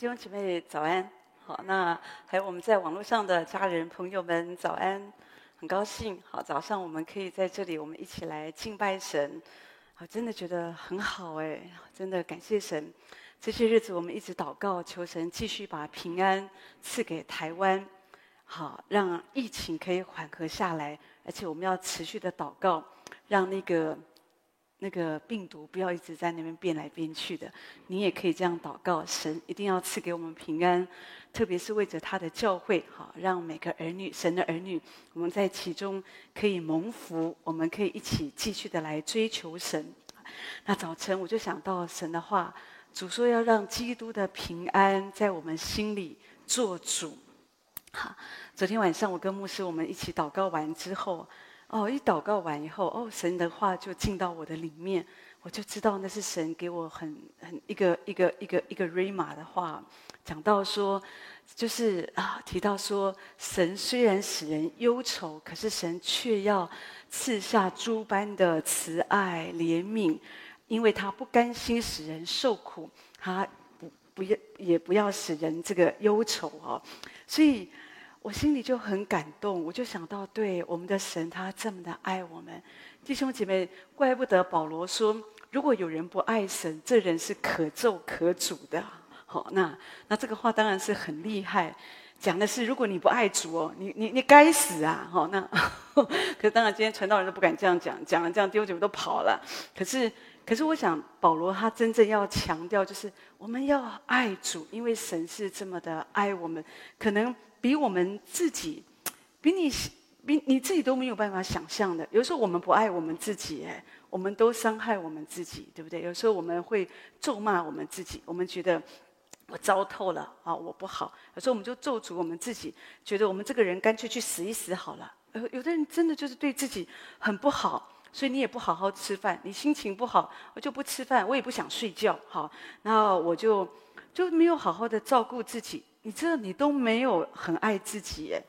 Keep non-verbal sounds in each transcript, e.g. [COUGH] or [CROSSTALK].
弟兄姐妹早安，好，那还有我们在网络上的家人朋友们早安，很高兴，好，早上我们可以在这里，我们一起来敬拜神，好，真的觉得很好哎，真的感谢神，这些日子我们一直祷告，求神继续把平安赐给台湾，好，让疫情可以缓和下来，而且我们要持续的祷告，让那个。那个病毒不要一直在那边变来变去的，你也可以这样祷告，神一定要赐给我们平安，特别是为着他的教会，好，让每个儿女，神的儿女，我们在其中可以蒙福，我们可以一起继续的来追求神。那早晨我就想到神的话，主说要让基督的平安在我们心里做主。好，昨天晚上我跟牧师我们一起祷告完之后。哦，一祷告完以后，哦，神的话就进到我的里面，我就知道那是神给我很很一个一个一个一个 Rhema 的话，讲到说，就是啊，提到说，神虽然使人忧愁，可是神却要赐下诸般的慈爱怜悯，因为他不甘心使人受苦，他不不要也不要使人这个忧愁哦，所以。我心里就很感动，我就想到，对我们的神，他这么的爱我们，弟兄姐妹，怪不得保罗说，如果有人不爱神，这人是可咒可诅的。好，那那这个话当然是很厉害，讲的是如果你不爱主哦，你你你该死啊！好，那 [LAUGHS] 可是当然今天传道人都不敢这样讲，讲了这样弟兄姐妹都跑了。可是可是我想保罗他真正要强调就是我们要爱主，因为神是这么的爱我们，可能。比我们自己，比你比你自己都没有办法想象的。有时候我们不爱我们自己，哎，我们都伤害我们自己，对不对？有时候我们会咒骂我们自己，我们觉得我糟透了啊，我不好。有时候我们就咒诅我们自己，觉得我们这个人干脆去死一死好了。有有的人真的就是对自己很不好，所以你也不好好吃饭，你心情不好，我就不吃饭，我也不想睡觉，好，那我就就没有好好的照顾自己。你知道你都没有很爱自己耶，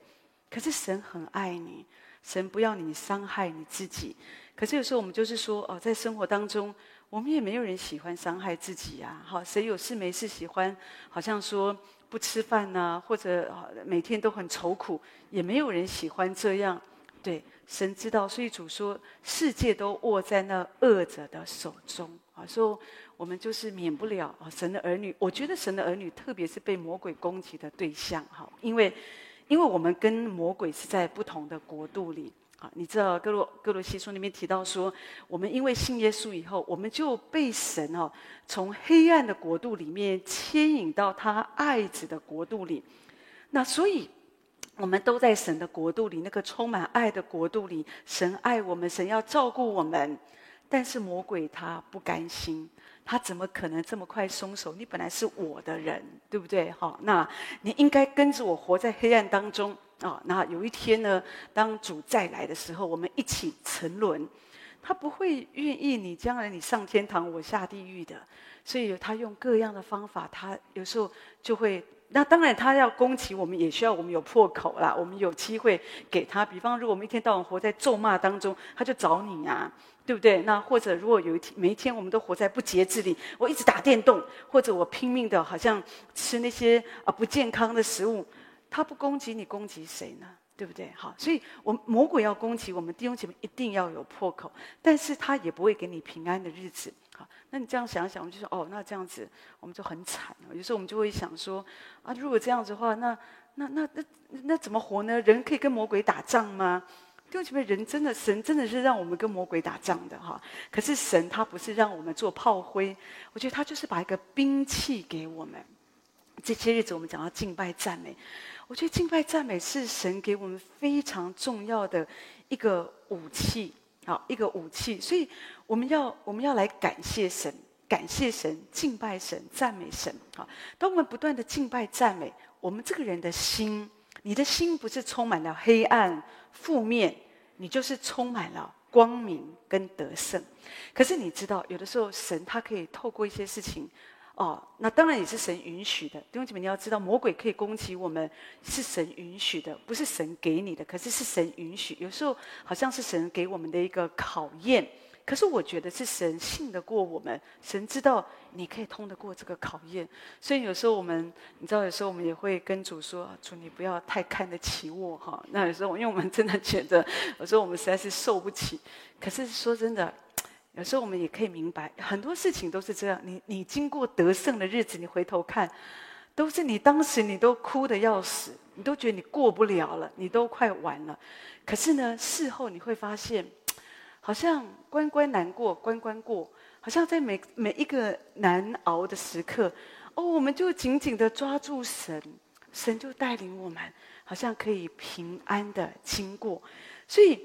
可是神很爱你，神不要你伤害你自己。可是有时候我们就是说哦，在生活当中，我们也没有人喜欢伤害自己呀。好，谁有事没事喜欢好像说不吃饭呐，或者每天都很愁苦，也没有人喜欢这样。对，神知道，所以主说世界都握在那恶者的手中啊，说。我们就是免不了啊，神的儿女。我觉得神的儿女，特别是被魔鬼攻击的对象，哈，因为，因为我们跟魔鬼是在不同的国度里啊。你知道哥罗哥罗西书里面提到说，我们因为信耶稣以后，我们就被神哦，从黑暗的国度里面牵引到他爱子的国度里。那所以，我们都在神的国度里，那个充满爱的国度里，神爱我们，神要照顾我们，但是魔鬼他不甘心。他怎么可能这么快松手？你本来是我的人，对不对？好，那你应该跟着我活在黑暗当中啊。那有一天呢，当主再来的时候，我们一起沉沦。他不会愿意你将来你上天堂，我下地狱的。所以他用各样的方法，他有时候就会。那当然，他要攻击我们，也需要我们有破口啦。我们有机会给他。比方，如果我们一天到晚活在咒骂当中，他就找你啊，对不对？那或者如果有一天，每一天我们都活在不节制里，我一直打电动，或者我拼命的，好像吃那些啊不健康的食物，他不攻击你，攻击谁呢？对不对？好，所以我们魔鬼要攻击我们弟兄姐妹，一定要有破口，但是他也不会给你平安的日子。那你这样想想，我们就说哦，那这样子我们就很惨。有时候我们就会想说，啊，如果这样子的话，那那那那那怎么活呢？人可以跟魔鬼打仗吗？弟兄姐妹，人真的神真的是让我们跟魔鬼打仗的哈。可是神他不是让我们做炮灰，我觉得他就是把一个兵器给我们。这些日子我们讲到敬拜赞美，我觉得敬拜赞美是神给我们非常重要的一个武器。好，一个武器，所以我们要我们要来感谢神，感谢神，敬拜神，赞美神。好，当我们不断的敬拜赞美，我们这个人的心，你的心不是充满了黑暗、负面，你就是充满了光明跟得胜。可是你知道，有的时候神他可以透过一些事情。哦，那当然也是神允许的。弟兄姐妹，你要知道，魔鬼可以攻击我们，是神允许的，不是神给你的。可是是神允许，有时候好像是神给我们的一个考验，可是我觉得是神信得过我们，神知道你可以通得过这个考验，所以有时候我们，你知道，有时候我们也会跟主说：“主，你不要太看得起我哈。”那有时候，因为我们真的觉得，有时候我们实在是受不起。可是说真的，有时候我们也可以明白，很多事情都是这样。你你经过得胜的日子，你回头看，都是你当时你都哭得要死，你都觉得你过不了了，你都快完了。可是呢，事后你会发现。好像关关难过关关过，好像在每每一个难熬的时刻，哦，我们就紧紧的抓住神，神就带领我们，好像可以平安的经过。所以，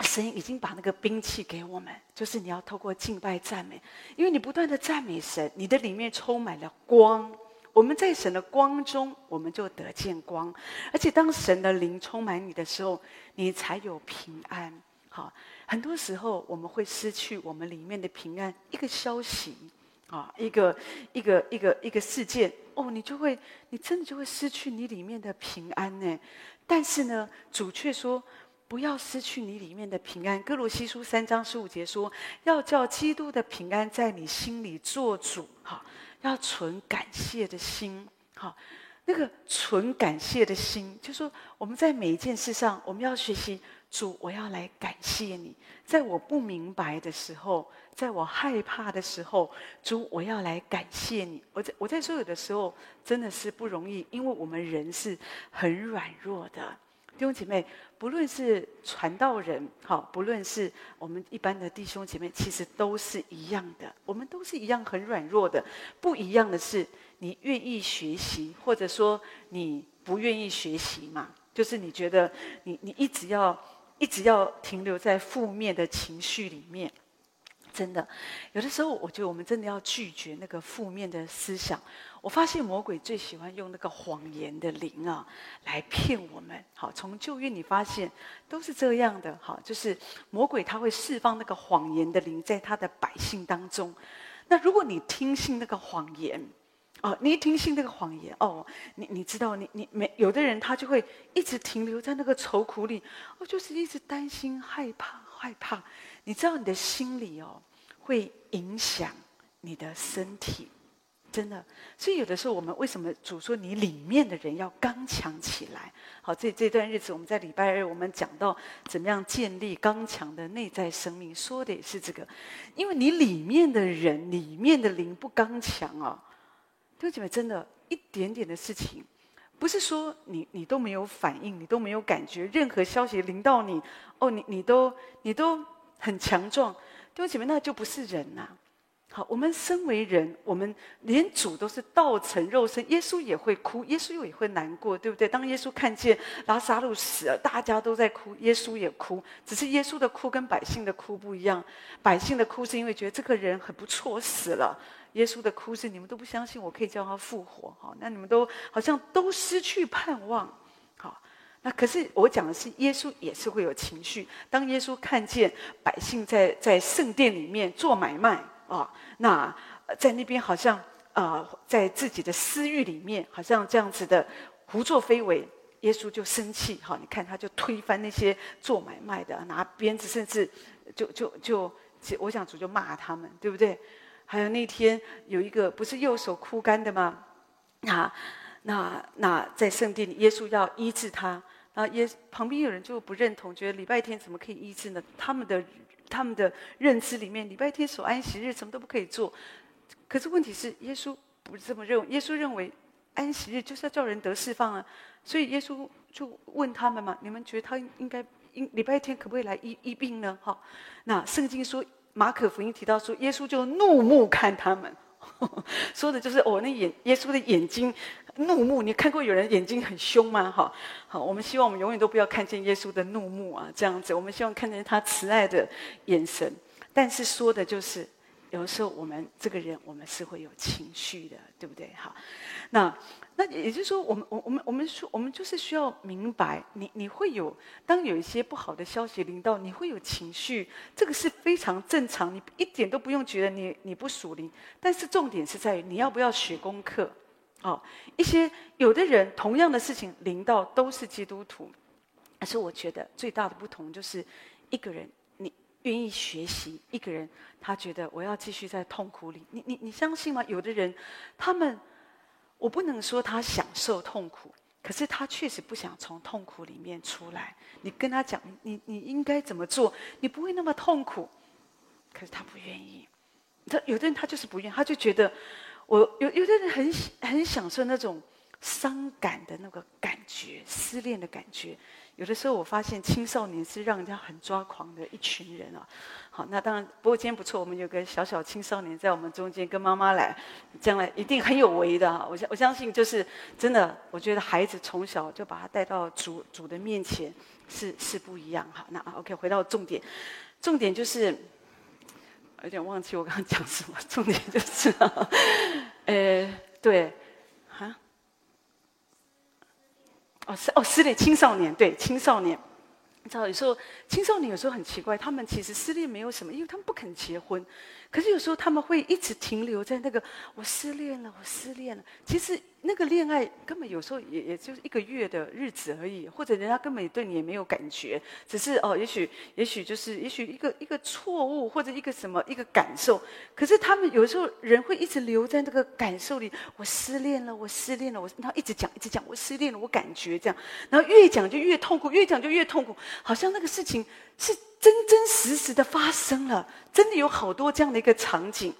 神已经把那个兵器给我们，就是你要透过敬拜赞美，因为你不断的赞美神，你的里面充满了光。我们在神的光中，我们就得见光。而且，当神的灵充满你的时候，你才有平安。好。很多时候我们会失去我们里面的平安，一个消息，啊，一个一个一个一个事件，哦，你就会，你真的就会失去你里面的平安呢。但是呢，主却说不要失去你里面的平安。歌罗西书三章十五节说，要叫基督的平安在你心里做主，哈，要存感谢的心，哈，那个存感谢的心，就说我们在每一件事上，我们要学习。主，我要来感谢你，在我不明白的时候，在我害怕的时候，主，我要来感谢你。我在我在说有的时候真的是不容易，因为我们人是很软弱的。弟兄姐妹，不论是传道人，好，不论是我们一般的弟兄姐妹，其实都是一样的。我们都是一样很软弱的。不一样的是，你愿意学习，或者说你不愿意学习嘛？就是你觉得你你一直要。一直要停留在负面的情绪里面，真的，有的时候我觉得我们真的要拒绝那个负面的思想。我发现魔鬼最喜欢用那个谎言的灵啊来骗我们。好，从旧约你发现都是这样的。好，就是魔鬼他会释放那个谎言的灵在他的百姓当中。那如果你听信那个谎言，哦，你一听信那个谎言，哦，你你知道，你你没有的人他就会一直停留在那个愁苦里，哦，就是一直担心、害怕、害怕。你知道你的心里哦，会影响你的身体，真的。所以有的时候我们为什么主说你里面的人要刚强起来？好，这这段日子我们在礼拜二我们讲到怎么样建立刚强的内在生命，说的也是这个，因为你里面的人里面的灵不刚强啊。弟兄姐妹，真的，一点点的事情，不是说你你都没有反应，你都没有感觉，任何消息临到你，哦，你你都你都很强壮。弟兄姐妹，那就不是人呐、我们身为人，我们连主都是道成肉身，耶稣也会哭，耶稣又也会难过，对不对？当耶稣看见拉撒路死了，大家都在哭，耶稣也哭，只是耶稣的哭跟百姓的哭不一样。百姓的哭是因为觉得这个人很不错，死了。耶稣的哭是你们都不相信我可以叫他复活，好，那你们都好像都失去盼望，好，那可是我讲的是耶稣也是会有情绪。当耶稣看见百姓在在圣殿里面做买卖啊，那在那边好像啊、在自己的私欲里面好像这样子的胡作非为，耶稣就生气，好，你看他就推翻那些做买卖的，拿鞭子，甚至就就就，我想主就骂他们，对不对？还有那天有一个不是右手枯干的吗？啊，那那在圣殿里，耶稣要医治他，那耶旁边有人就不认同，觉得礼拜天怎么可以医治呢？他们的他们的认知里面，礼拜天守安息日什么都不可以做。可是问题是，耶稣不是这么认为，耶稣认为安息日就是要叫人得释放啊。所以耶稣就问他们嘛：你们觉得他应该应礼拜天可不可以来医医病呢？哈，那圣经说。马可福音提到说，耶稣就怒目看他们，[LAUGHS] 说的就是我，那眼耶稣的眼睛怒目。你看过有人眼睛很凶吗？哈，好，我们希望我们永远都不要看见耶稣的怒目啊，这样子，我们希望看见他慈爱的眼神。但是说的就是，有的时候我们这个人，我们是会有情绪的，对不对？好，那。那也就是说，我们我我们我们说，我们就是需要明白，你你会有当有一些不好的消息临到，你会有情绪，这个是非常正常，你一点都不用觉得你你不属灵。但是重点是在于你要不要学功课，哦，一些有的人同样的事情临到都是基督徒，但是我觉得最大的不同就是一个人你愿意学习一个人，他觉得我要继续在痛苦里，你你你相信吗？有的人，他们，我不能说他享受痛苦，可是他确实不想从痛苦里面出来。你跟他讲，你你应该怎么做，你不会那么痛苦，可是他不愿意。他有的人他就是不愿意，他就觉得我有有的人很很享受那种伤感的那个感觉，失恋的感觉。有的时候我发现青少年是让人家很抓狂的一群人啊。好，那当然，不过今天不错，我们有个小小青少年在我们中间，跟妈妈来，将来一定很有为的哈。我相我相信就是真的，我觉得孩子从小就把他带到主主的面前是是不一样哈。那 OK，回到重点，重点就是有点忘记我刚刚讲什么，重点就是，[LAUGHS] 呃，对。哦，是哦，失恋青少年，对青少年，你知道有时候青少年有时候很奇怪，他们其实失恋没有什么，因为他们不肯结婚。可是有时候他们会一直停留在那个我失恋了，我失恋了。其实那个恋爱根本有时候也也就是一个月的日子而已，或者人家根本对你也没有感觉，只是哦，也许也许就是也许一个一个错误或者一个什么一个感受。可是他们有时候人会一直留在那个感受里，我失恋了，我失恋了，我然后一直讲一直讲我失恋了，我感觉这样，然后越讲就越痛苦，越讲就越痛苦，好像那个事情是。真真实实的发生了，真的有好多这样的一个场景。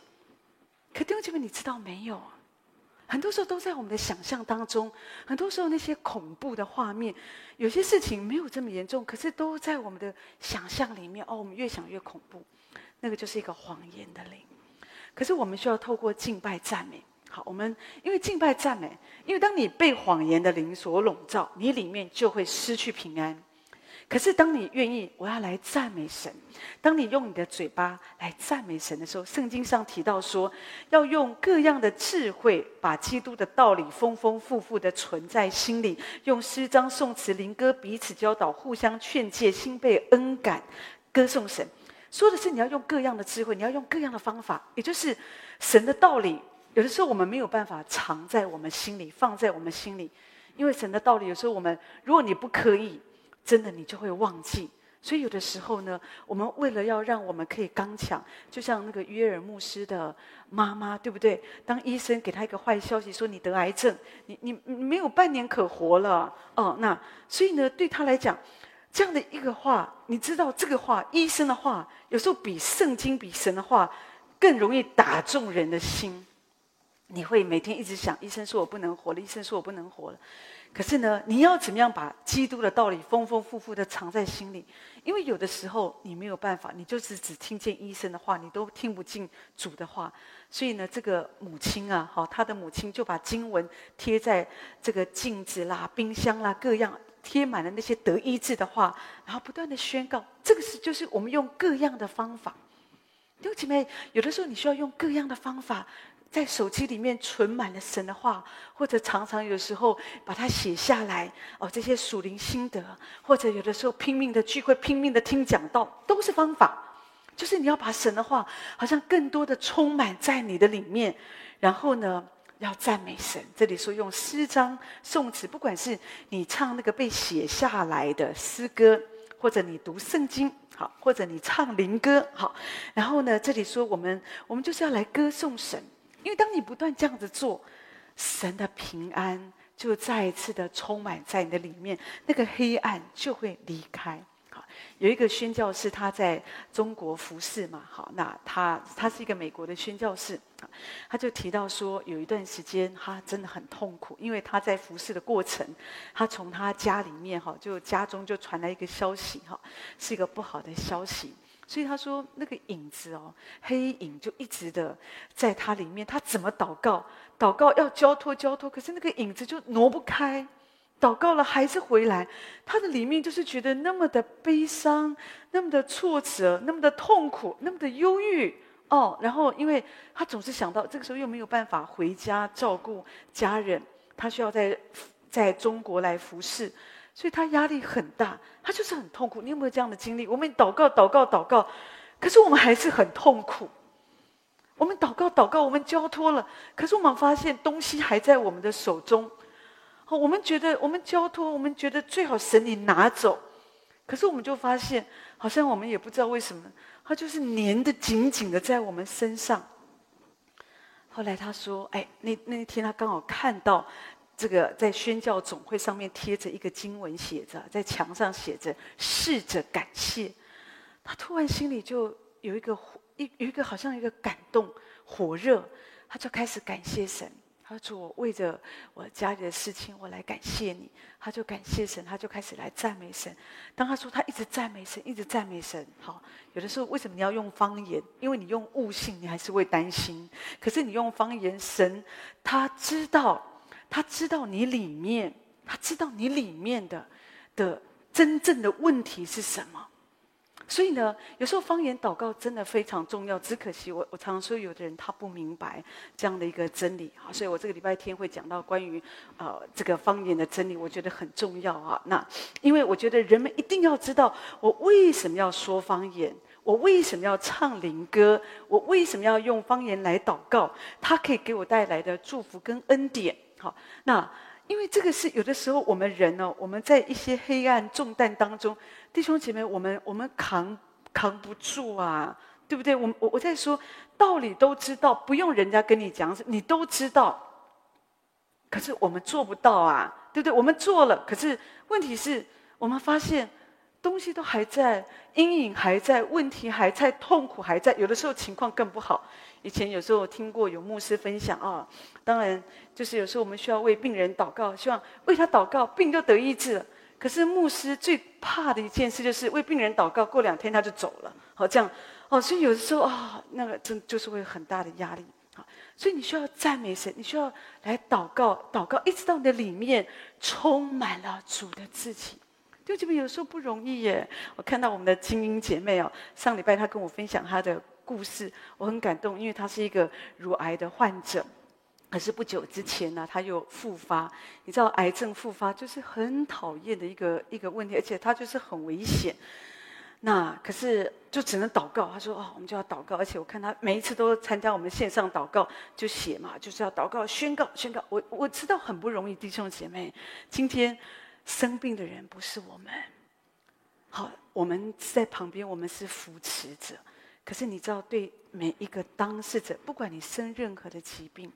可弟兄姐妹，你知道没有？很多时候都在我们的想象当中，很多时候那些恐怖的画面，有些事情没有这么严重，可是都在我们的想象里面。哦，我们越想越恐怖，那个就是一个谎言的灵。可是我们需要透过敬拜赞美。好，我们因为敬拜赞美，因为当你被谎言的灵所笼罩，你里面就会失去平安。可是，当你愿意，我要来赞美神。当你用你的嘴巴来赞美神的时候，圣经上提到说，要用各样的智慧，把基督的道理丰丰富富的存在心里，用诗章、颂词、灵歌彼此教导，互相劝诫，心被恩感，歌颂神。说的是你要用各样的智慧，你要用各样的方法，也就是神的道理。有的时候我们没有办法藏在我们心里，放在我们心里，因为神的道理有时候我们，如果你不刻意。真的，你就会忘记。所以有的时候呢，我们为了要让我们可以刚强，就像那个约尔牧师的妈妈，对不对？当医生给他一个坏消息，说你得癌症，你你你没有半年可活了。哦，那所以呢，对他来讲，这样的一个话，你知道这个话，医生的话，有时候比圣经、比神的话更容易打中人的心。你会每天一直想，医生说我不能活了，医生说我不能活了。可是呢，你要怎么样把基督的道理丰丰富富的藏在心里？因为有的时候你没有办法，你就是只听见医生的话，你都听不进主的话。所以呢，这个母亲啊，好，他的母亲就把经文贴在这个镜子啦、冰箱啦各样，贴满了那些得医治的话，然后不断的宣告。这个是就是我们用各样的方法。弟兄姐妹，有的时候你需要用各样的方法。在手机里面存满了神的话，或者常常有时候把它写下来哦，这些属灵心得，或者有的时候拼命的聚会，拼命的听讲道，都是方法。就是你要把神的话，好像更多的充满在你的里面，然后呢，要赞美神。这里说用诗章、颂词，不管是你唱那个被写下来的诗歌，或者你读圣经，好，或者你唱灵歌，好，然后呢，这里说我们我们就是要来歌颂神。因为当你不断这样子做，神的平安就再一次的充满在你的里面，那个黑暗就会离开。好，有一个宣教士，他在中国服侍嘛，好，那他他是一个美国的宣教士，他就提到说，有一段时间他真的很痛苦，因为他在服侍的过程，他从他家里面哈，就家中就传来一个消息哈，是一个不好的消息。所以他说，那个影子哦，黑影就一直的在他里面。他怎么祷告？祷告要交托交托，可是那个影子就挪不开。祷告了还是回来，他的里面就是觉得那么的悲伤，那么的挫折，那么的痛苦，那么的忧郁哦。然后，因为他总是想到这个时候又没有办法回家照顾家人，他需要在在中国来服侍。所以他压力很大，他就是很痛苦。你有没有这样的经历？我们祷告、祷告、祷告，可是我们还是很痛苦。我们祷告、祷告，我们交托了，可是我们发现东西还在我们的手中。我们觉得我们交托，我们觉得最好神你拿走，可是我们就发现，好像我们也不知道为什么，它就是粘得紧紧的在我们身上。后来他说：“哎，那那天他刚好看到这个在宣教总会上面贴着一个经文，写着在墙上写着‘试着感谢’，他突然心里就有一个一有一个好像一个感动火热，他就开始感谢神。”他说：“我为着我家里的事情，我来感谢你。”他就感谢神，他就开始来赞美神。当他说他一直赞美神，一直赞美神，好，有的时候为什么你要用方言？因为你用悟性，你还是会担心。可是你用方言，神他知道，他知道你里面，他知道你里面的的真正的问题是什么。所以呢，有时候方言祷告真的非常重要。只可惜我我常常说，有的人他不明白这样的一个真理啊。所以我这个礼拜天会讲到关于呃这个方言的真理，我觉得很重要啊。那因为我觉得人们一定要知道，我为什么要说方言，我为什么要唱灵歌，我为什么要用方言来祷告，它可以给我带来的祝福跟恩典。好，那因为这个是有的时候我们人呢，我们在一些黑暗重担当中。弟兄姐妹，我们我们扛扛不住啊，对不对？我我我在说道理都知道，不用人家跟你讲，你都知道。可是我们做不到啊，对不对？我们做了，可是问题是我们发现东西都还在，阴影还在，问题还在，痛苦还在。有的时候情况更不好。以前有时候我听过有牧师分享啊，当然就是有时候我们需要为病人祷告，希望为他祷告，病就得医治了。可是牧师最怕的一件事就是为病人祷告，过两天他就走了。好，这样哦，所以有的时候啊、那个真就是会有很大的压力。好，所以你需要赞美神，你需要来祷告，祷告一直到你的里面充满了主的自己。就这么有时候不容易耶。我看到我们的精英姐妹哦，上礼拜她跟我分享她的故事，我很感动，因为她是一个乳癌的患者。可是不久之前呢，他又复发。你知道，癌症复发就是很讨厌的一个一个问题，而且他就是很危险。那可是就只能祷告。他说：“哦，我们就要祷告。”而且我看他每一次都参加我们线上祷告，就写嘛，就是要祷告、宣告、宣告。我我知道很不容易，弟兄姐妹。今天生病的人不是我们，好，我们在旁边，我们是扶持者。可是你知道，对每一个当事者，不管你生任何的疾病。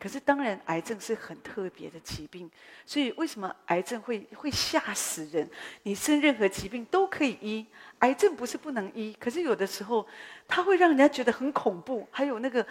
可是当然，癌症是很特别的疾病，所以为什么癌症会会吓死人？你生任何疾病都可以医，癌症不是不能医，可是有的时候它会让人家觉得很恐怖。还有那个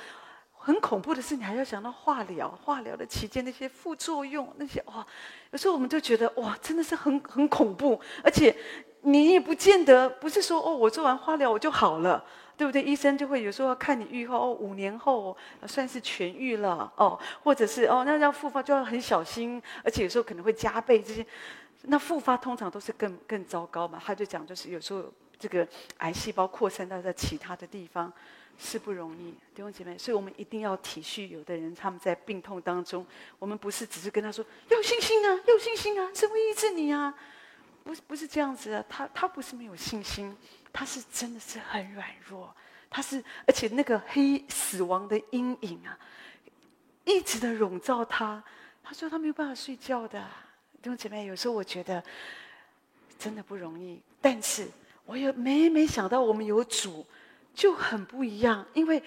很恐怖的是，你还要想到化疗，化疗的期间那些副作用，那些哇，有时候我们就觉得哇，真的是很很恐怖，而且你也不见得不是说哦，我做完化疗我就好了。对不对？医生就会有时候看你预后哦，五年后算是痊愈了哦，或者是哦，那要复发就要很小心，而且有时候可能会加倍这些。那复发通常都是更更糟糕嘛。他就讲，就是有时候这个癌细胞扩散到在其他的地方是不容易，弟兄姐妹。所以我们一定要体恤有的人他们在病痛当中，我们不是只是跟他说要有信心啊，要有信心啊，神会医治你啊，不是不是这样子啊，他他不是没有信心。他是真的是很软弱，他是而且那个黑死亡的阴影啊，一直的笼罩他。他说他没有办法睡觉的，弟兄姐妹，有时候我觉得真的不容易。但是我也每每想到我们有主就很不一样，因为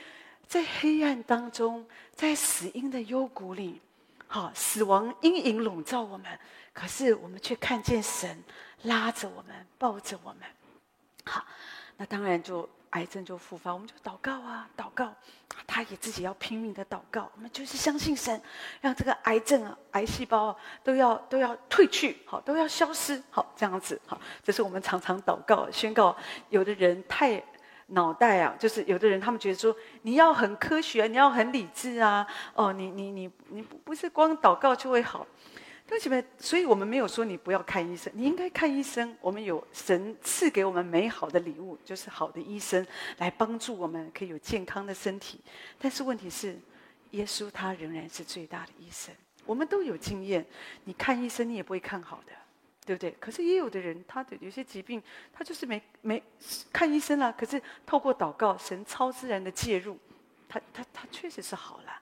在黑暗当中，在死荫的幽谷里，好，死亡阴影笼罩我们，可是我们却看见神拉着我们，抱着我们。好，那当然就癌症就复发，我们就祷告啊，祷告，他也自己要拼命的祷告。我们就是相信神，让这个癌症啊、癌细胞啊都要都要退去，好，都要消失，好，这样子，好，这是我们常常祷告宣告。有的人太脑袋啊，就是有的人他们觉得说，你要很科学，你要很理智啊，哦，你你你你不是光祷告就会好。为什么？所以我们没有说你不要看医生，你应该看医生。我们有神赐给我们美好的礼物，就是好的医生来帮助我们，可以有健康的身体。但是问题是，耶稣他仍然是最大的医生。我们都有经验，你看医生你也不会看好的，对不对？可是也有的人，他的有些疾病，他就是没没看医生了，可是透过祷告，神超自然的介入，他他他确实是好了。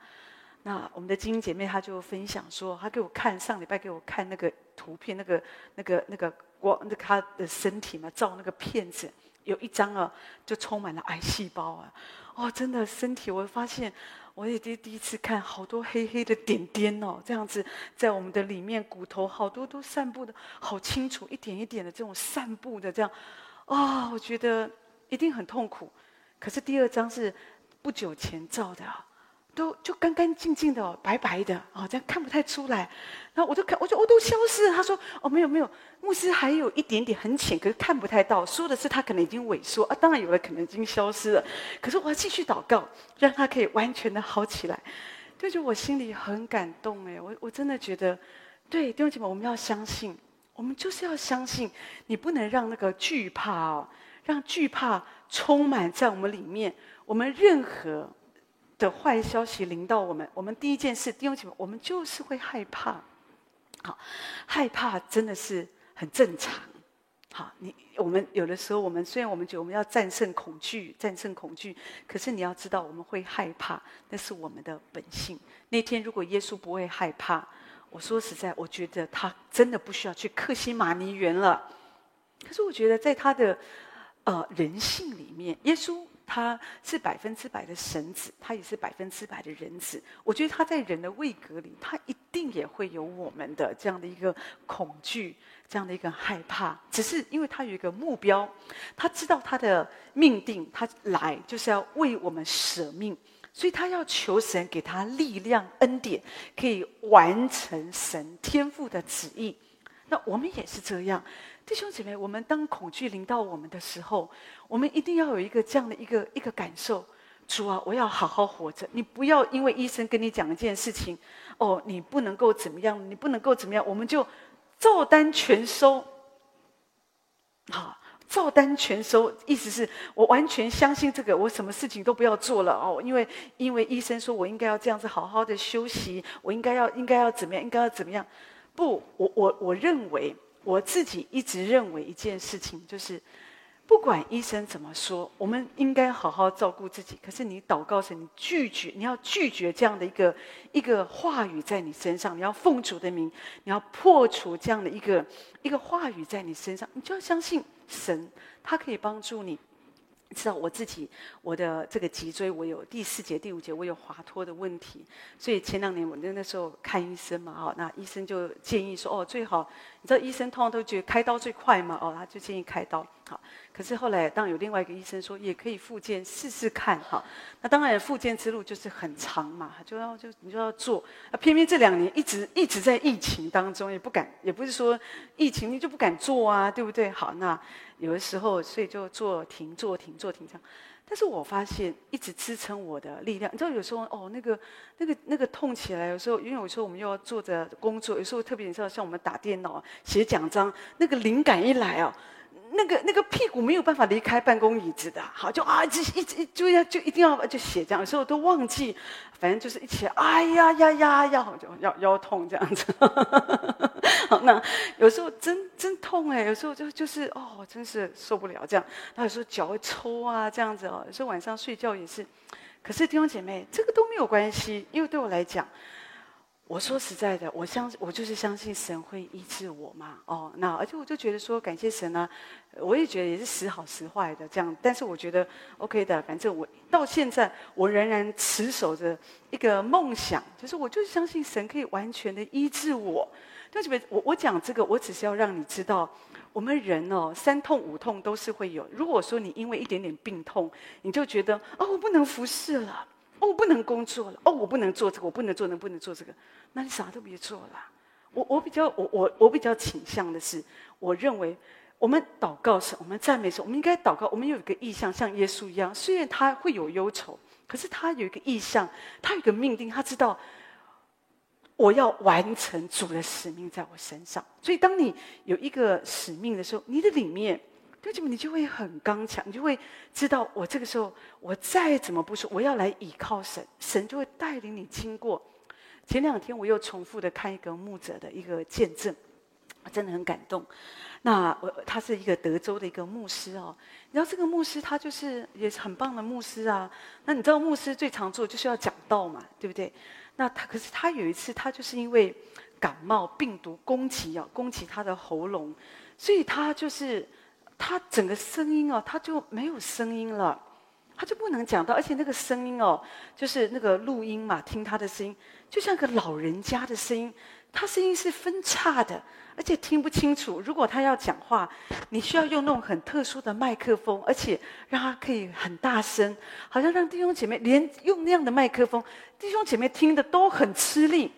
那我们的精英姐妹她就分享说，她给我看上礼拜给我看那个图片，那个那个那个光，那他的身体嘛，照那个片子，有一张啊，就充满了癌细胞啊！哦，真的身体，我发现我也第第一次看，好多黑黑的点点哦，这样子在我们的里面骨头，好多都散布的好清楚，一点一点的这种散布的这样，啊、我觉得一定很痛苦。可是第二张是不久前照的啊。都就干干净净的，白白的啊，这样看不太出来。然后我就看，我就我都消失了。他说：“哦，没有没有，牧师还有一点点很浅，可是看不太到。说的是他可能已经萎缩啊，当然有的可能已经消失了。可是我要继续祷告，让他可以完全的好起来。就觉得我心里很感动哎，我我真的觉得，对弟兄姐妹，我们要相信，我们就是要相信，你不能让那个惧怕哦，让惧怕充满在我们里面，我们任何。”的坏消息临到我们，我们第一件事，弟兄姐妹，我们就是会害怕。好，害怕真的是很正常。好，你我们有的时候，我们虽然我们觉得我们要战胜恐惧，战胜恐惧，可是你要知道，我们会害怕，那是我们的本性。那天如果耶稣不会害怕，我说实在，我觉得他真的不需要去克西马尼园了。可是我觉得，在他的呃人性里面，耶稣。他是百分之百的神子，他也是百分之百的人子。我觉得他在人的位格里，他一定也会有我们的这样的一个恐惧，这样的一个害怕。只是因为他有一个目标，他知道他的命定，他来就是要为我们舍命，所以他要求神给他力量、恩典，可以完成神天父的旨意。那我们也是这样。弟兄姐妹，我们当恐惧临到我们的时候，我们一定要有一个这样的一个一个感受：主啊，我要好好活着。你不要因为医生跟你讲一件事情，哦，你不能够怎么样，你不能够怎么样，我们就照单全收。好，照单全收，意思是我完全相信这个，我什么事情都不要做了哦，因为因为医生说我应该要这样子好好的休息，我应该要应该要怎么样，应该要怎么样？不，我我我认为。我自己一直认为一件事情，就是不管医生怎么说，我们应该好好照顾自己。可是你祷告神，你拒绝，你要拒绝这样的一个一个话语在你身上，你要奉主的名，你要破除这样的一个一个话语在你身上，你就要相信神，他可以帮助你。知道我自己，我的这个脊椎，我有第四节、第五节，我有滑脱的问题。所以前两年我那那时候看医生嘛，哦，那医生就建议说，哦，最好，你知道医生通常都觉得开刀最快嘛，哦，他就建议开刀。好，可是后来当有另外一个医生说，也可以复健试试看，哈。那当然复健之路就是很长嘛，就要就你就要做。啊，偏偏这两年一直一直在疫情当中，也不敢，也不是说疫情你就不敢做啊，对不对？好，那。有的时候，所以就坐停、坐停、坐停这样。但是我发现，一直支撑我的力量，你知道，有时候哦，那个、那个、那个痛起来，有时候因为有时候我们又要做着工作，有时候特别你知道，像我们打电脑、写奖章，那个灵感一来哦。那个那个屁股没有办法离开办公椅子的，好就啊，一直一直就要就一定要就写这样，有时候都忘记，反正就是一起，哎呀呀呀呀，就腰腰痛这样子。[LAUGHS] 好，那有时候真真痛哎，有时候就就是哦，真是受不了这样。那有时候脚会抽啊，这样子哦，有时候晚上睡觉也是。可是弟兄姐妹，这个都没有关系，因为对我来讲。我说实在的，我相我就是相信神会医治我嘛。哦，那而且我就觉得说感谢神啊，我也觉得也是时好时坏的这样。但是我觉得 OK 的，反正我到现在我仍然持守着一个梦想，就是我就是相信神可以完全的医治我。对不起，我我讲这个，我只是要让你知道，我们人哦，三痛五痛都是会有。如果说你因为一点点病痛，你就觉得哦，我不能服侍了。哦，我不能工作了。哦，我不能做这个，我不能做那，不能做这个。那你啥都别做了。我我比较我我我比较倾向的是，我认为我们祷告时，我们赞美时，我们应该祷告。我们有一个意向，像耶稣一样，虽然他会有忧愁，可是他有一个意向，他有一个命定，他知道我要完成主的使命在我身上。所以，当你有一个使命的时候，你的里面。对，就你就会很刚强，你就会知道，我这个时候我再怎么不说，我要来倚靠神，神就会带领你经过。前两天我又重复的看一个牧者的一个见证，真的很感动。那我他是一个德州的一个牧师哦，你知道这个牧师他就是也是很棒的牧师啊。那你知道牧师最常做就是要讲道嘛，对不对？那他可是他有一次他就是因为感冒病毒攻击啊，攻击他的喉咙。所以他就是他整个声音哦，他就没有声音了，他就不能讲到，而且那个声音哦，就是那个录音嘛，听他的声音，就像个老人家的声音，他声音是分叉的。而且听不清楚。如果他要讲话，你需要用那种很特殊的麦克风，而且让他可以很大声，好像让弟兄姐妹连用那样的麦克风，弟兄姐妹听的都很吃力。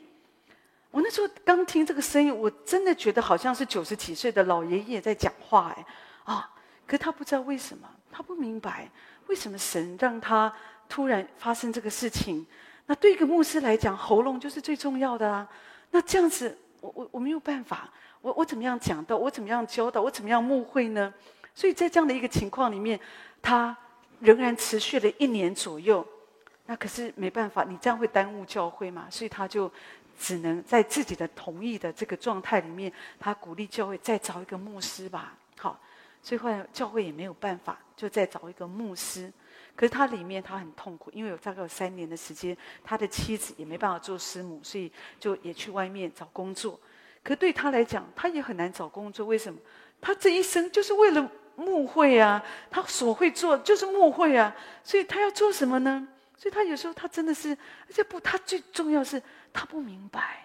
我那时候刚听这个声音，我真的觉得好像是九十几岁的老爷爷在讲话，哎，啊！可他不知道为什么，他不明白为什么神让他突然发生这个事情。那对一个牧师来讲，喉咙就是最重要的啊。那这样子，我我我没有办法。我我怎么样讲道？我怎么样教导？我怎么样牧会呢？所以在这样的一个情况里面，他仍然持续了一年左右。那可是没办法，你这样会耽误教会嘛？所以他就只能在自己的同意的这个状态里面，他鼓励教会再找一个牧师吧。好，所以后来教会也没有办法，就再找一个牧师。可是他里面他很痛苦，因为有大概有三年的时间，他的妻子也没办法做师母，所以就也去外面找工作。可对他来讲，他也很难找工作。为什么？他这一生就是为了牧会啊，他所会做就是牧会啊，所以他要做什么呢？所以他有时候他真的是，而且不，他最重要是他不明白，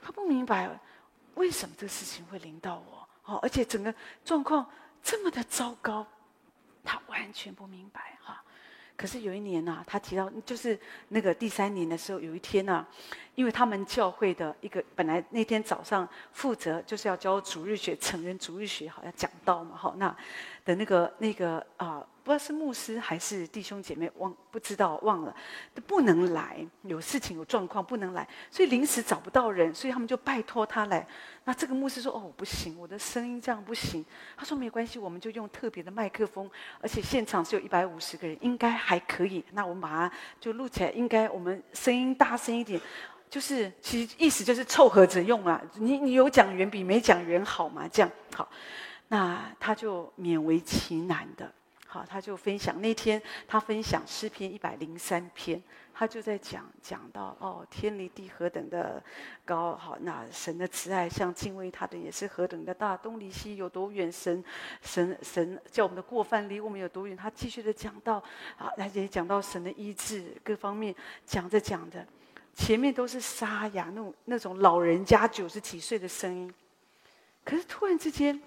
他不明白为什么这个事情会临到我。哦，而且整个状况这么的糟糕，他完全不明白哈。可是有一年呢、啊，他提到就是那个第三年的时候，有一天呢、啊，因为他们教会的一个本来那天早上负责就是要教主日学，成人主日学，好像讲到嘛，好那的那个那个啊。不知道是牧师还是弟兄姐妹忘不知道忘了，不能来，有事情有状况不能来，所以临时找不到人，所以他们就拜托他来。那这个牧师说：“哦，不行，我的声音这样不行。”他说：“没关系，我们就用特别的麦克风，而且现场只有一百五十个人，应该还可以。那我们把它就录起来，应该我们声音大声一点，就是其实意思就是凑合着用啊。你你有讲员比没讲员好嘛？这样好，那他就勉为其难的。”好，他就分享那天他分享诗篇一百零三篇，他就在讲讲到哦，天离地何等的高，好，那神的慈爱像敬畏他的也是何等的大，东离西有多远，神神神叫我们的过犯离我们有多远。他继续的讲到啊，他也讲到神的医治各方面，讲着讲着，前面都是沙哑那种那种老人家九十几岁的声音，可是突然之间。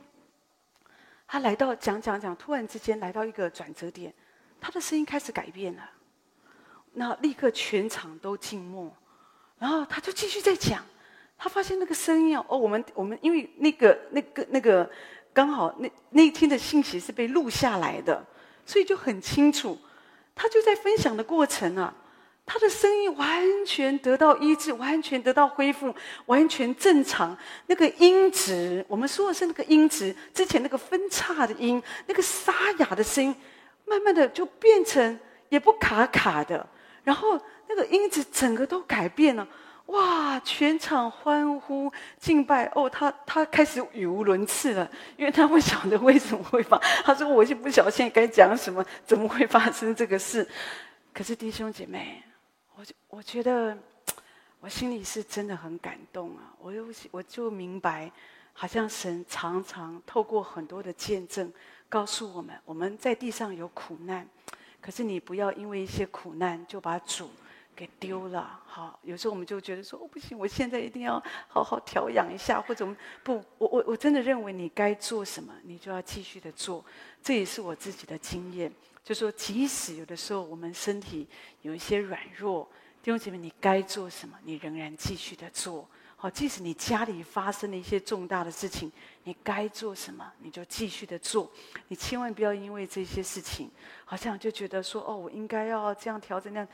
他来到讲讲讲，突然之间来到一个转折点，他的声音开始改变了。那立刻全场都静默，然后他就继续在讲。他发现那个声音哦，我们我们因为那个那个那个刚好那那一天的信息是被录下来的，所以就很清楚。他就在分享的过程啊。他的声音完全得到医治，完全得到恢复，完全正常。那个音质，我们说的是那个音质，之前那个分叉的音，那个沙哑的声音，慢慢的就变成也不卡卡的，然后那个音质整个都改变了。哇！全场欢呼敬拜哦，他他开始语无伦次了，因为他不晓得为什么会发。他说：“我就不晓得现在该讲什么，怎么会发生这个事？”可是弟兄姐妹。我就我觉得，我心里是真的很感动啊！我又我就明白，好像神常常透过很多的见证，告诉我们，我们在地上有苦难，可是你不要因为一些苦难就把主给丢了。好，有时候我们就觉得说，哦，不行，我现在一定要好好调养一下，或者不，我我我真的认为你该做什么，你就要继续的做。这也是我自己的经验。就说，即使有的时候我们身体有一些软弱，弟兄姐妹，你该做什么，你仍然继续的做。好，即使你家里发生了一些重大的事情，你该做什么，你就继续的做。你千万不要因为这些事情，好像就觉得说，哦，我应该要这样调整那样。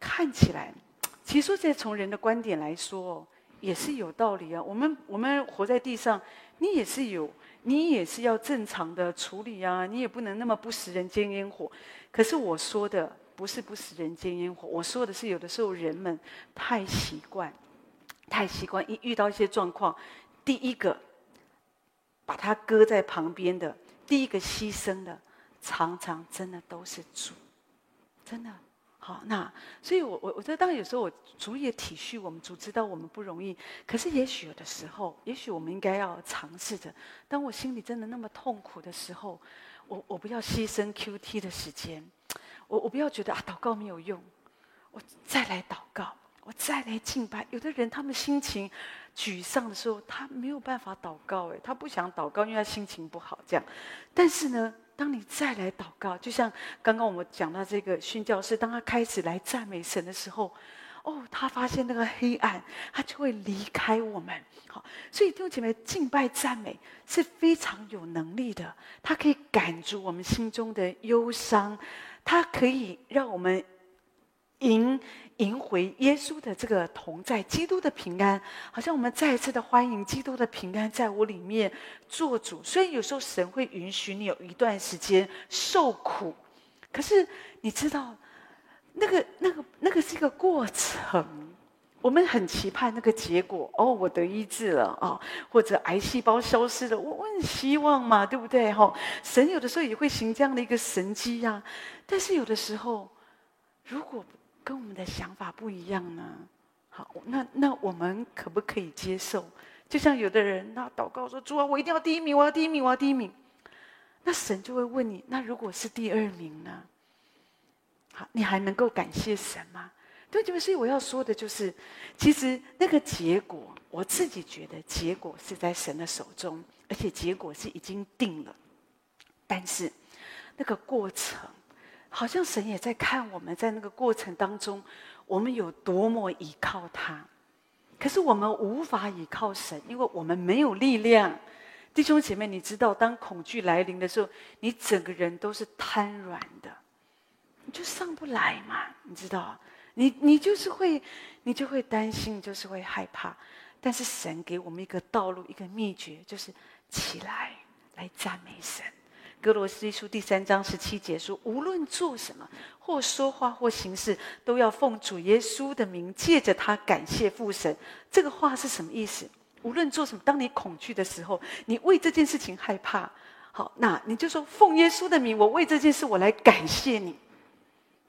看起来，其实说在从人的观点来说，也是有道理啊。我们我们活在地上，你也是有。你也是要正常的处理啊，你也不能那么不食人间烟火。可是我说的不是不食人间烟火，我说的是有的时候人们太习惯，太习惯一遇到一些状况，第一个把他搁在旁边的，第一个牺牲的，常常真的都是主，真的。好，那所以我，我我觉得，当然有时候我主也体恤我们，主知道我们不容易。可是，也许有的时候，也许我们应该要尝试着，当我心里真的那么痛苦的时候，我我不要牺牲 QT 的时间，我我不要觉得啊，祷告没有用，我再来祷告，我再来敬拜。有的人他们心情沮丧的时候，他没有办法祷告，哎，他不想祷告，因为他心情不好，这样。但是呢，当你再来祷告，就像刚刚我们讲到这个训教师，当他开始来赞美神的时候，哦，他发现那个黑暗，他就会离开我们。好，所以弟兄姐妹，敬拜赞美是非常有能力的，它可以赶逐我们心中的忧伤，它可以让我们赢。赢回耶稣的这个同在，基督的平安，好像我们再一次的欢迎基督的平安在我里面做主。所以有时候神会允许你有一段时间受苦，可是你知道，那个、那个、那个是一个过程。我们很期盼那个结果哦，我得医治了啊、哦，或者癌细胞消失了，我我很希望嘛，对不对？哈、哦，神有的时候也会行这样的一个神迹呀、啊。但是有的时候，如果跟我们的想法不一样呢？好，那那我们可不可以接受？就像有的人，那祷告说：“主啊，我一定要第一名，我要第一名，我要第一名。”那神就会问你：“那如果是第二名呢？”好，你还能够感谢神吗？对，所以我要说的就是，其实那个结果，我自己觉得结果是在神的手中，而且结果是已经定了。但是那个过程。好像神也在看我们在那个过程当中，我们有多么依靠他。可是我们无法依靠神，因为我们没有力量。弟兄姐妹，你知道，当恐惧来临的时候，你整个人都是瘫软的，你就上不来嘛。你知道，你你就是会，你就会担心，就是会害怕。但是神给我们一个道路，一个秘诀，就是起来，来赞美神。歌罗西书第三章十七节说：“无论做什么，或说话，或行事，都要奉主耶稣的名，借着他感谢父神。”这个话是什么意思？无论做什么，当你恐惧的时候，你为这件事情害怕，好，那你就说：“奉耶稣的名，我为这件事，我来感谢你。”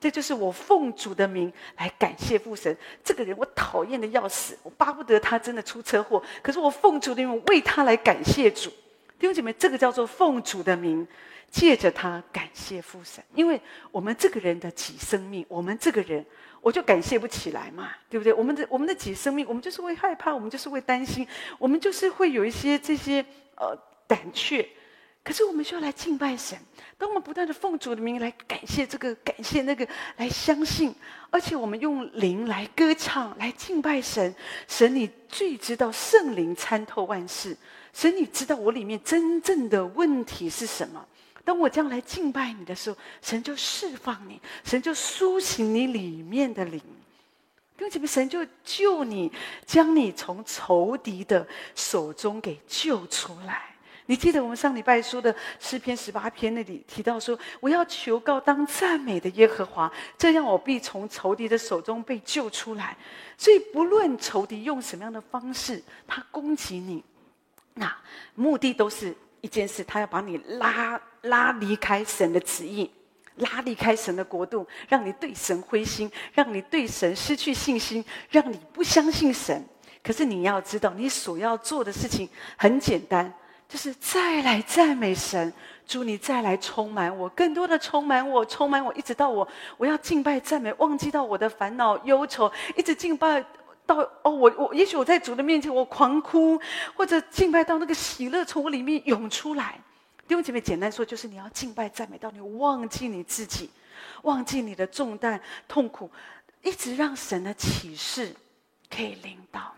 这就是我奉主的名来感谢父神。这个人我讨厌的要死，我巴不得他真的出车祸，可是我奉主的名，为他来感谢主。弟兄姐妹，这个叫做奉主的名，借着他感谢父神。因为我们这个人的己生命，我们这个人，我就感谢不起来嘛，对不对？我们的我们的己生命，我们就是会害怕，我们就是会担心，我们就是会有一些这些呃胆怯。可是我们需要来敬拜神，当我们不断的奉主的名来感谢这个，感谢那个，来相信，而且我们用灵来歌唱，来敬拜神。神，你最知道圣灵参透万事。神，你知道我里面真正的问题是什么？当我将来敬拜你的时候，神就释放你，神就苏醒你里面的灵，弟兄姐妹，神就救你，将你从仇敌的手中给救出来。你记得我们上礼拜说的诗篇十八篇那里提到说：“我要求告当赞美的耶和华，这样我必从仇敌的手中被救出来。”所以，不论仇敌用什么样的方式，他攻击你。那目的都是一件事，他要把你拉拉离开神的旨意，拉离开神的国度，让你对神灰心，让你对神失去信心，让你不相信神。可是你要知道，你所要做的事情很简单，就是再来赞美神，主你再来充满我，更多的充满我，充满我，一直到我我要敬拜赞美，忘记到我的烦恼忧愁，一直敬拜。到哦，我我也许我在主的面前，我狂哭，或者敬拜到那个喜乐从我里面涌出来。弟兄姐妹，简单说就是你要敬拜赞美到你忘记你自己，忘记你的重担痛苦，一直让神的启示可以领导。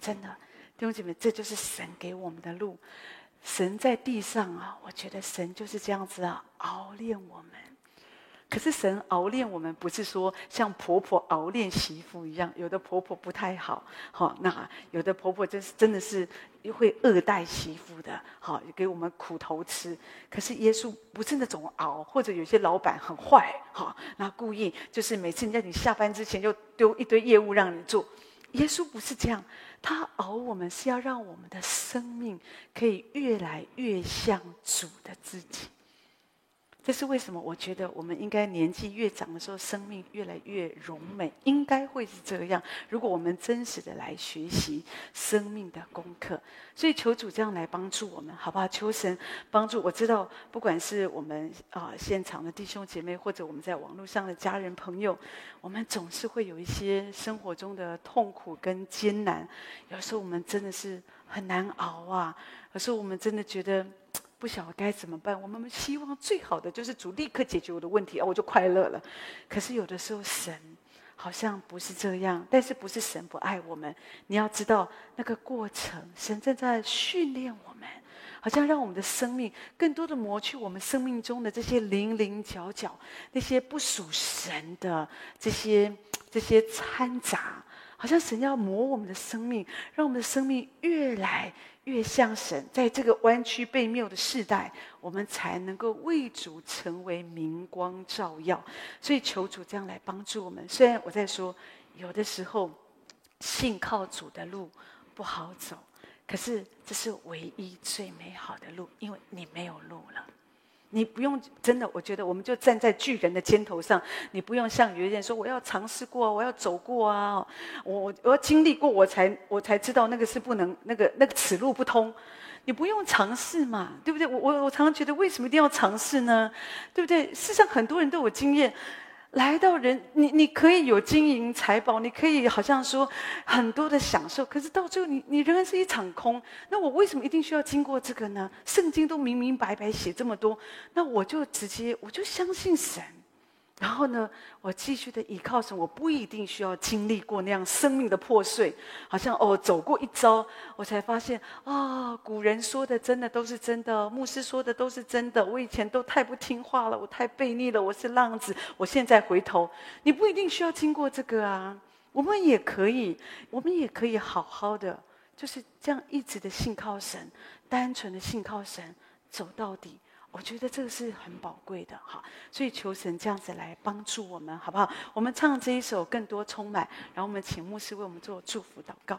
真的，弟兄姐妹，这就是神给我们的路。神在地上啊，我觉得神就是这样子啊，熬炼我们。可是神熬炼我们，不是说像婆婆熬炼媳妇一样。有的婆婆不太好，好，那有的婆婆真是真的是会恶待媳妇的，好，给我们苦头吃。可是耶稣不是那种熬，或者有些老板很坏，好，那故意就是每次在你下班之前就丢一堆业务让你做。耶稣不是这样，他熬我们是要让我们的生命可以越来越像主的自己。这是为什么？我觉得我们应该年纪越长的时候，生命越来越荣美，应该会是这样。如果我们真实的来学习生命的功课，所以求主这样来帮助我们，好不好？求神帮助。我知道，不管是我们啊、现场的弟兄姐妹，或者我们在网络上的家人朋友，我们总是会有一些生活中的痛苦跟艰难。有时候我们真的是很难熬啊，有时候我们真的觉得。不晓得该怎么办，我们希望最好的就是主立刻解决我的问题啊，我就快乐了。可是有的时候神好像不是这样，但是不是神不爱我们？你要知道那个过程，神正在训练我们，好像让我们的生命更多的磨去我们生命中的这些零零角角，那些不属神的这些这些掺杂，好像神要磨我们的生命，让我们的生命越来。越像神，在这个弯曲悖谬的世代，我们才能够为主成为明光照耀。所以求主这样来帮助我们。虽然我在说，有的时候信靠主的路不好走，可是这是唯一最美好的路，因为你没有路了。你不用真的，我觉得我们就站在巨人的肩头上，你不用像有些人说我要尝试过，我要走过啊，我我要经历过，我才我才知道那个是不能，那个那个此路不通，你不用尝试嘛，对不对？我我我常常觉得为什么一定要尝试呢？对不对？世上很多人都有经验。来到人，你你可以有金银财宝，你可以好像说很多的享受，可是到最后你你仍然是一场空。那我为什么一定需要经过这个呢？圣经都明明白白写这么多，那我就直接我就相信神。然后呢，我继续的依靠神，我不一定需要经历过那样生命的破碎，好像哦走过一遭，我才发现啊、古人说的真的都是真的，牧师说的都是真的。我以前都太不听话了，我太悖逆了，我是浪子。我现在回头，你不一定需要经过这个啊，我们也可以，我们也可以好好的，就是这样一直的信靠神，单纯的信靠神，走到底。我觉得这个是很宝贵的哈，所以求神这样子来帮助我们，好不好？我们唱这一首《更多充满》，然后我们请牧师为我们做祝福祷告。